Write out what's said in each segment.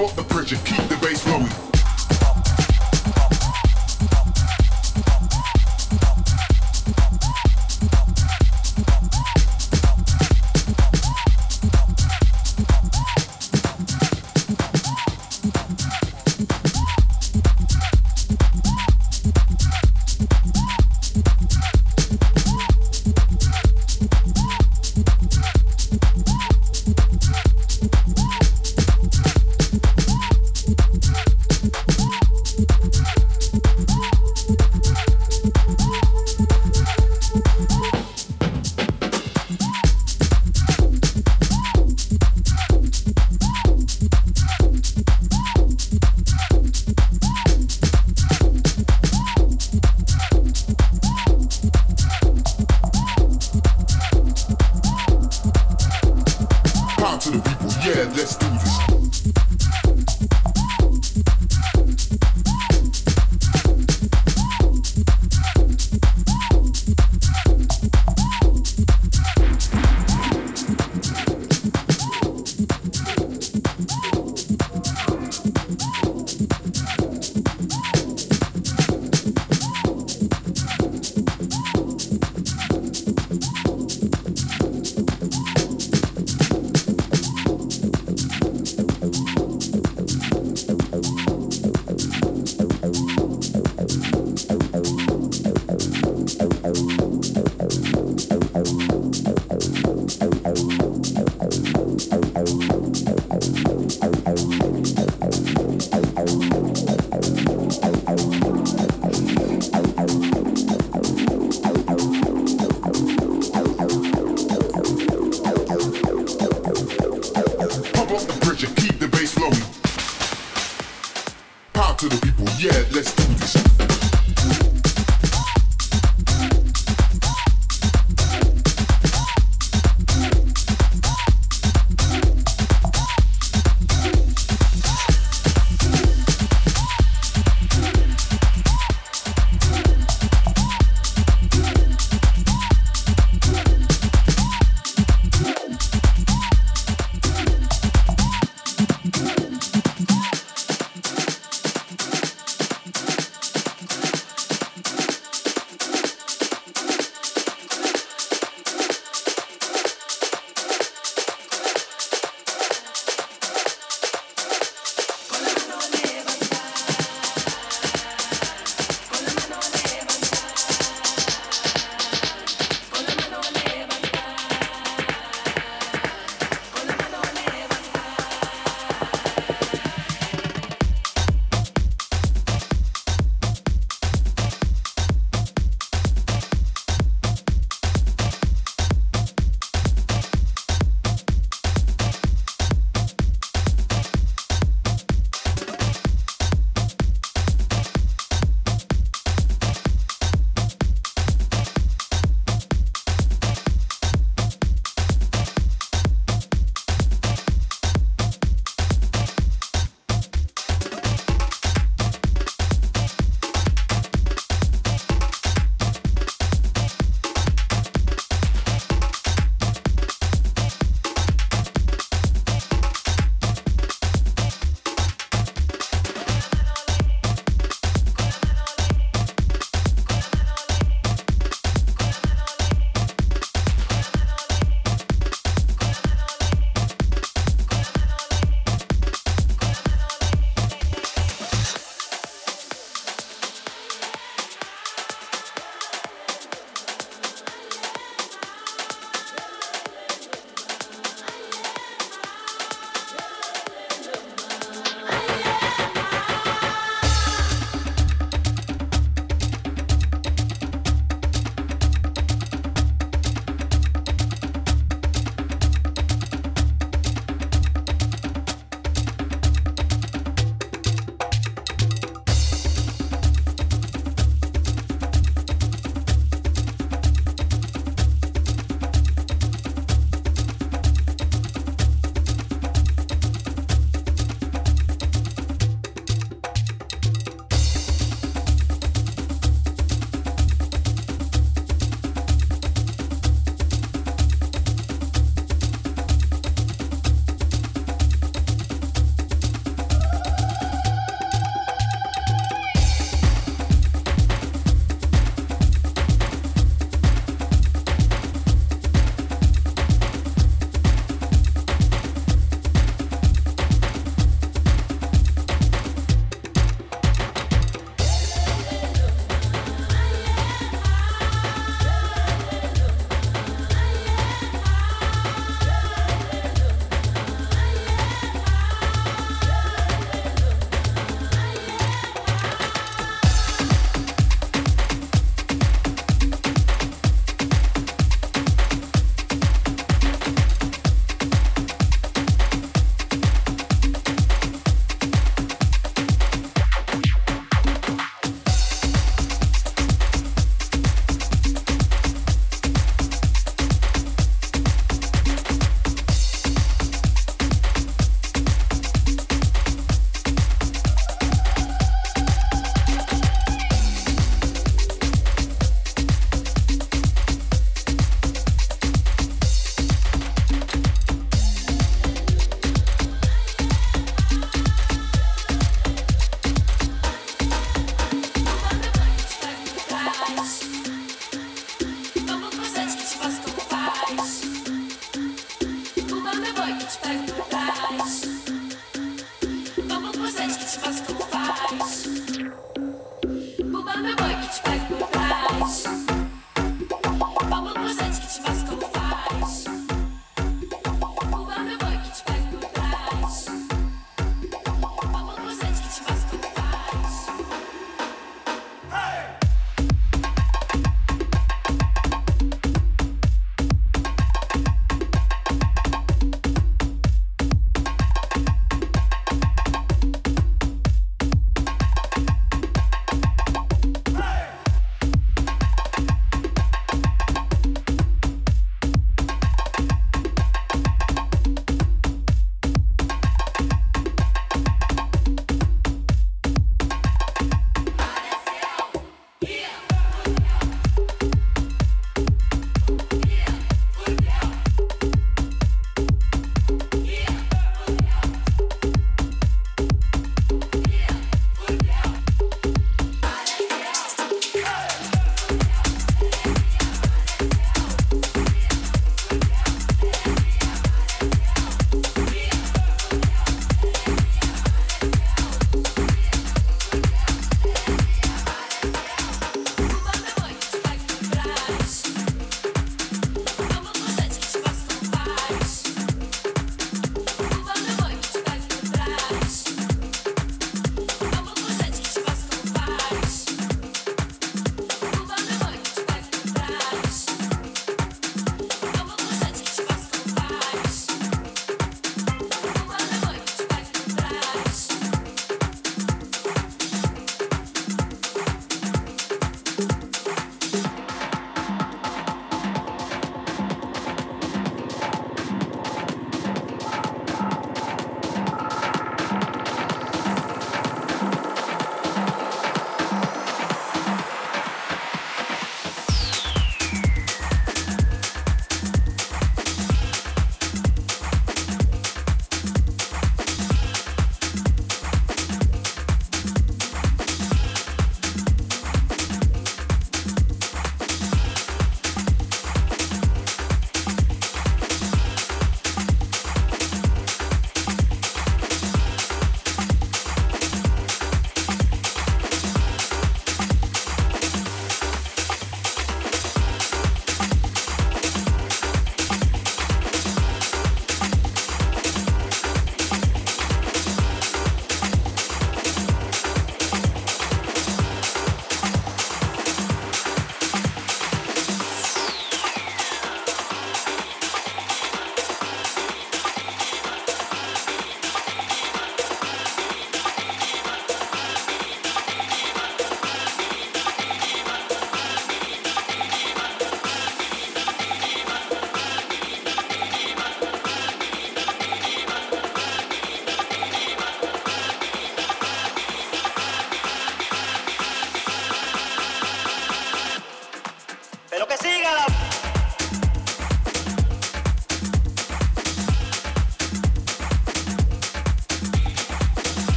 up the pressure, keep the bass flowing.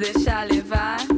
deixar levar.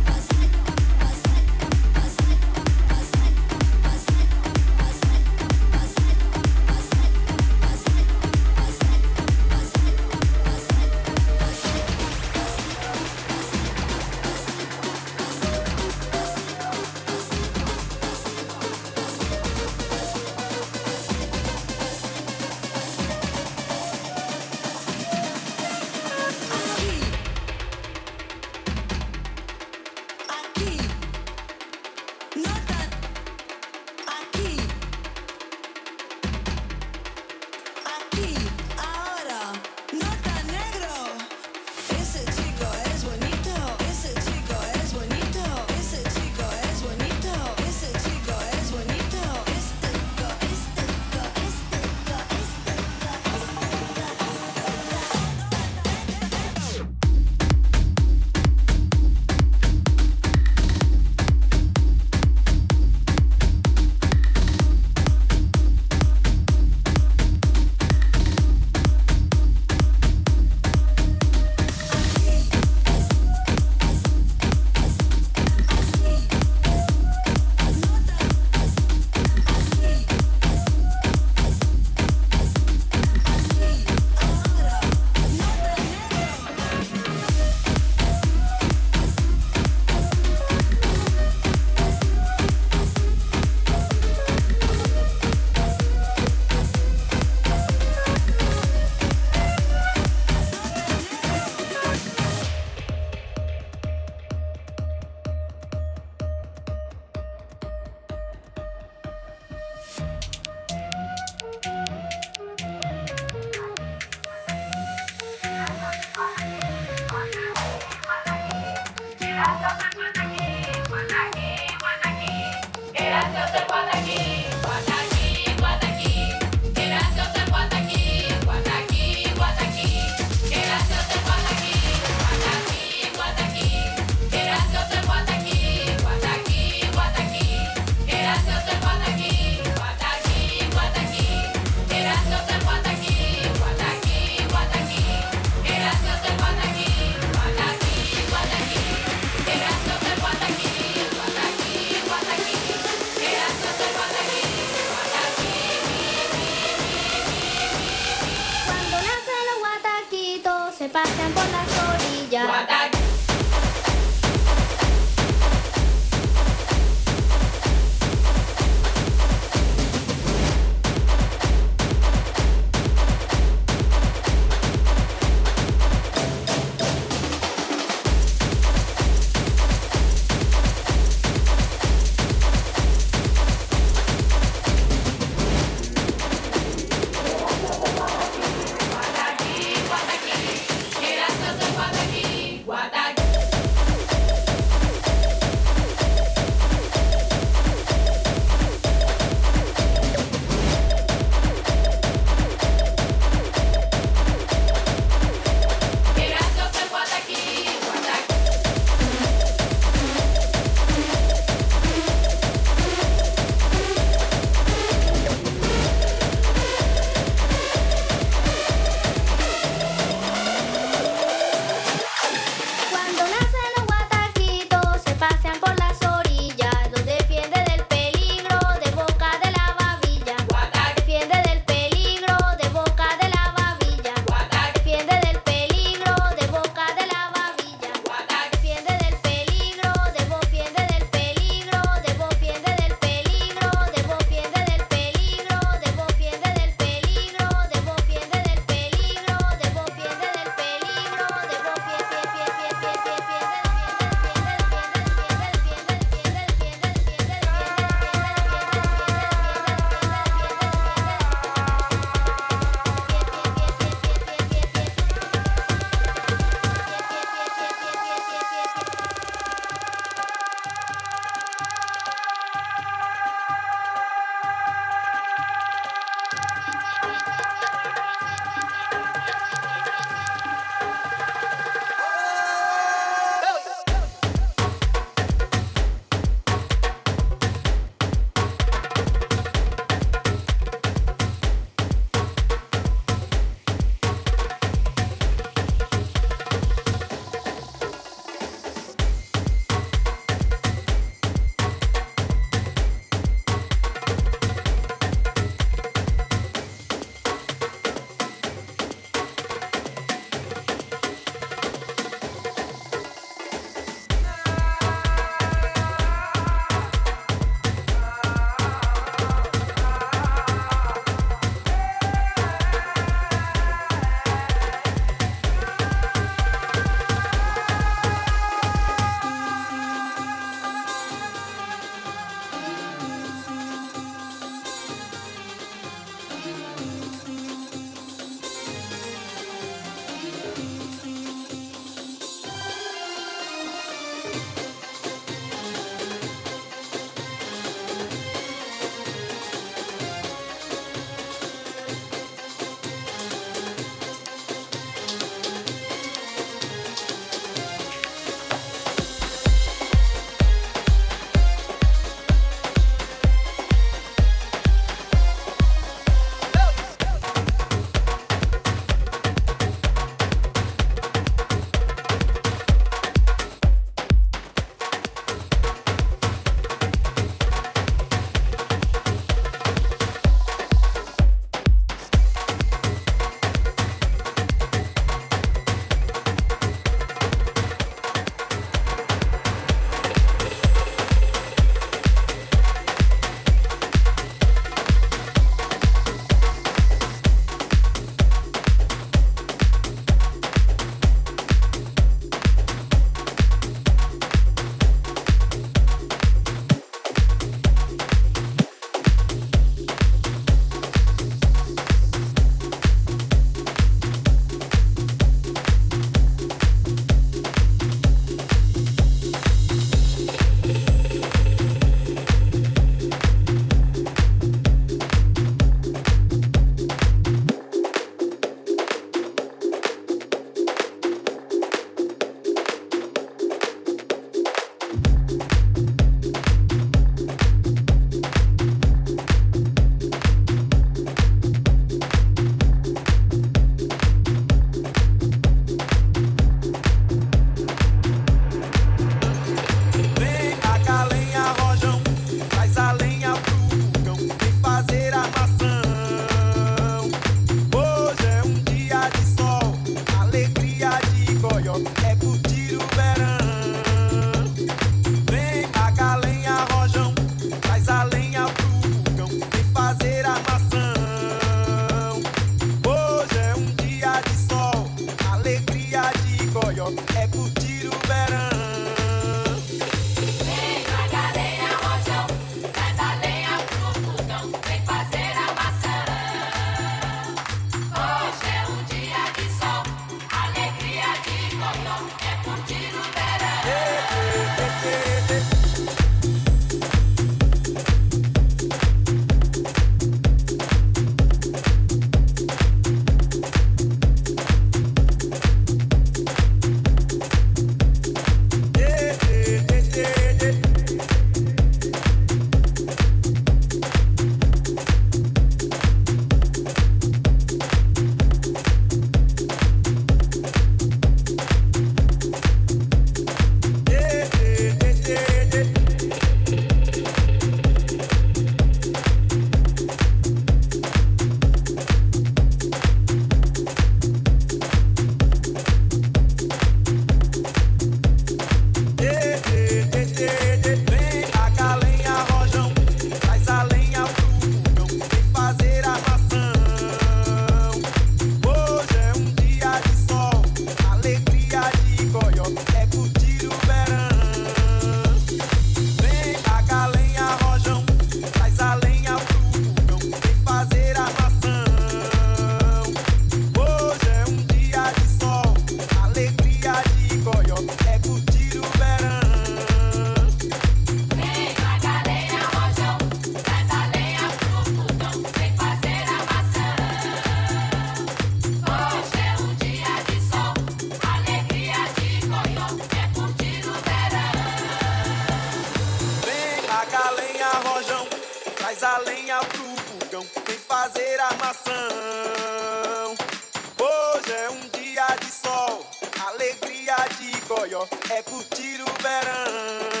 Sneaky kind